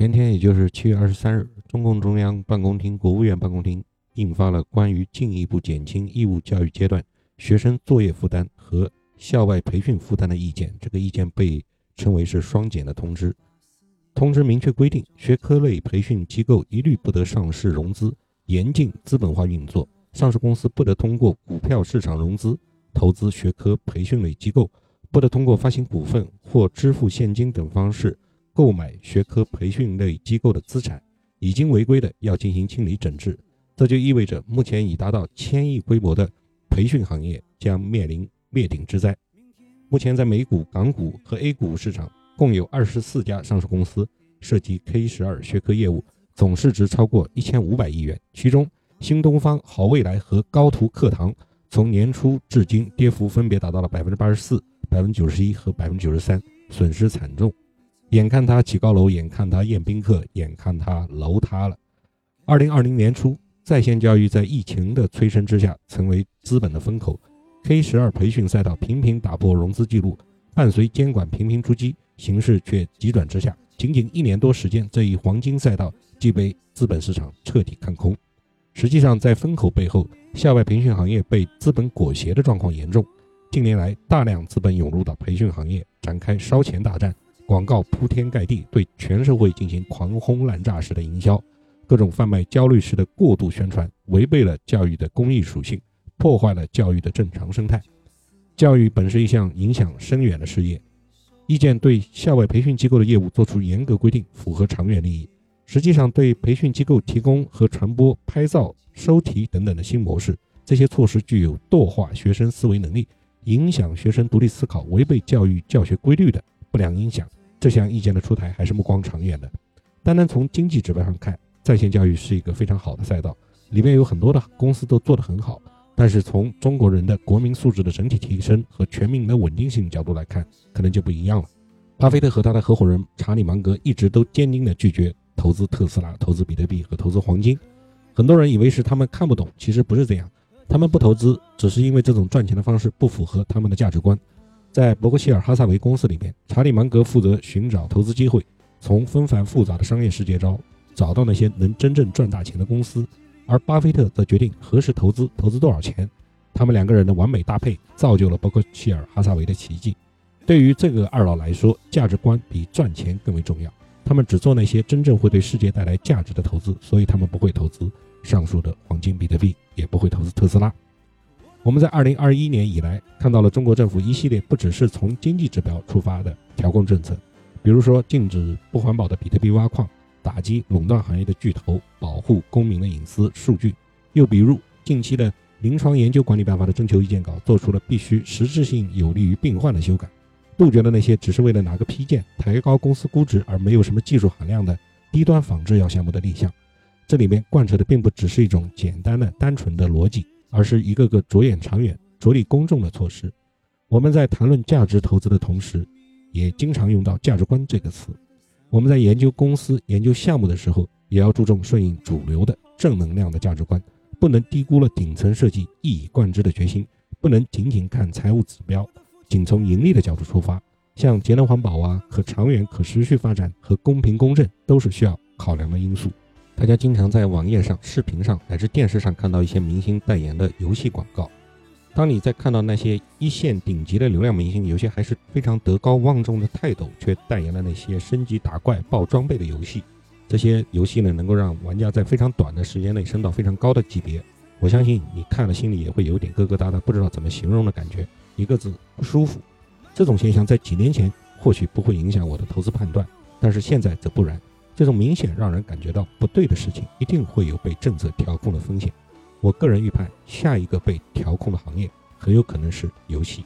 前天，也就是七月二十三日，中共中央办公厅、国务院办公厅印发了关于进一步减轻义务教育阶段学生作业负担和校外培训负担的意见。这个意见被称为是“双减”的通知。通知明确规定，学科类培训机构一律不得上市融资，严禁资本化运作。上市公司不得通过股票市场融资投资学科培训类机构，不得通过发行股份或支付现金等方式购买学科培训类机构的资产。已经违规的要进行清理整治。这就意味着，目前已达到千亿规模的培训行业将面临灭顶之灾。目前在美股、港股和 A 股市场共有二十四家上市公司涉及 K 十二学科业务，总市值超过一千五百亿元，其中。新东方、好未来和高途课堂从年初至今跌幅分别达到了百分之八十四、百分之九十一和百分之九十三，损失惨重。眼看他起高楼，眼看他宴宾客，眼看他楼塌了。二零二零年初，在线教育在疫情的催生之下，成为资本的风口。K 十二培训赛道频频打破融资记录，伴随监管频频出击，形势却急转直下。仅仅一年多时间，这一黄金赛道即被资本市场彻底看空。实际上，在风口背后，校外培训行业被资本裹挟的状况严重。近年来，大量资本涌入到培训行业，展开烧钱大战，广告铺天盖地，对全社会进行狂轰滥炸式的营销，各种贩卖焦虑式的过度宣传，违背了教育的公益属性，破坏了教育的正常生态。教育本是一项影响深远的事业，意见对校外培训机构的业务做出严格规定，符合长远利益。实际上，对培训机构提供和传播拍照、收题等等的新模式，这些措施具有惰化学生思维能力，影响学生独立思考，违背教育教学规律的不良影响。这项意见的出台还是目光长远的。单单从经济指标上看，在线教育是一个非常好的赛道，里面有很多的公司都做得很好。但是从中国人的国民素质的整体提升和全民的稳定性角度来看，可能就不一样了。巴菲特和他的合伙人查理芒格一直都坚定地拒绝。投资特斯拉、投资比特币和投资黄金，很多人以为是他们看不懂，其实不是这样。他们不投资，只是因为这种赚钱的方式不符合他们的价值观。在伯克希尔哈萨维公司里面，查理芒格负责寻找投资机会，从纷繁复杂的商业世界中找到那些能真正赚大钱的公司，而巴菲特则决定何时投资、投资多少钱。他们两个人的完美搭配，造就了伯克希尔哈萨维的奇迹。对于这个二老来说，价值观比赚钱更为重要。他们只做那些真正会对世界带来价值的投资，所以他们不会投资上述的黄金、比特币，也不会投资特斯拉。我们在二零二一年以来看到了中国政府一系列不只是从经济指标出发的调控政策，比如说禁止不环保的比特币挖矿，打击垄断行业的巨头，保护公民的隐私数据；又比如近期的临床研究管理办法的征求意见稿做出了必须实质性有利于病患的修改。杜绝了那些只是为了拿个批件、抬高公司估值而没有什么技术含量的低端仿制药项目的立项。这里面贯彻的并不只是一种简单的、单纯的逻辑，而是一个个着眼长远、着力公众的措施。我们在谈论价值投资的同时，也经常用到价值观这个词。我们在研究公司、研究项目的时候，也要注重顺应主流的正能量的价值观，不能低估了顶层设计一以贯之的决心，不能仅仅看财务指标。仅从盈利的角度出发，像节能环保啊、可长远、可持续发展和公平公正，都是需要考量的因素。大家经常在网页上、视频上乃至电视上看到一些明星代言的游戏广告。当你在看到那些一线顶级的流量明星，有些还是非常德高望重的泰斗，却代言了那些升级打怪、爆装备的游戏。这些游戏呢，能够让玩家在非常短的时间内升到非常高的级别。我相信你看了心里也会有点疙疙瘩瘩，不知道怎么形容的感觉。一个字不舒服，这种现象在几年前或许不会影响我的投资判断，但是现在则不然。这种明显让人感觉到不对的事情，一定会有被政策调控的风险。我个人预判，下一个被调控的行业很有可能是游戏。